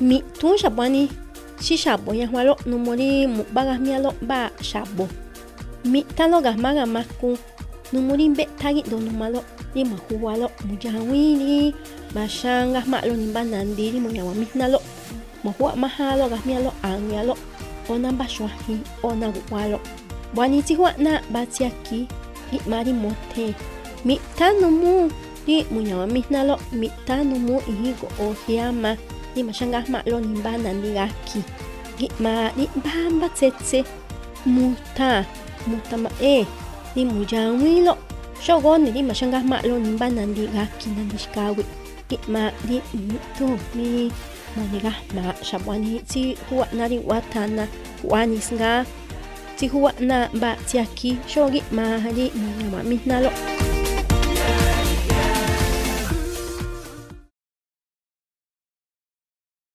Ni mi tun shabani shi shabo ya malo numuri mu baga mialo ba shabo mi talo gahmaga maku numuri be tagi do numalo ni mahuwalo mujawini mashanga malo ni banandiri mu nyawa mihnalo mahuwa mahalo gahmialo angyalo ona bashwahi ona guwalo bwani tihuwa na batiaki i mari mote mi tanumu di munyawa mihnalo mi tanumu ihigo ohiama ni maxangah ma'lo nimba nanigahki gi'ma ni'mbamba tsetse. Muta muta ma'e eh, ni muyawilo xogoni ni maxangah ma'lo nimba nanigahki nanixkawi gi'ma ni mutu ni manigahma xab'ani tsi juwa'na riwatana ju'anisngah tsi juwa'na mba mà xogi'ma ri lo.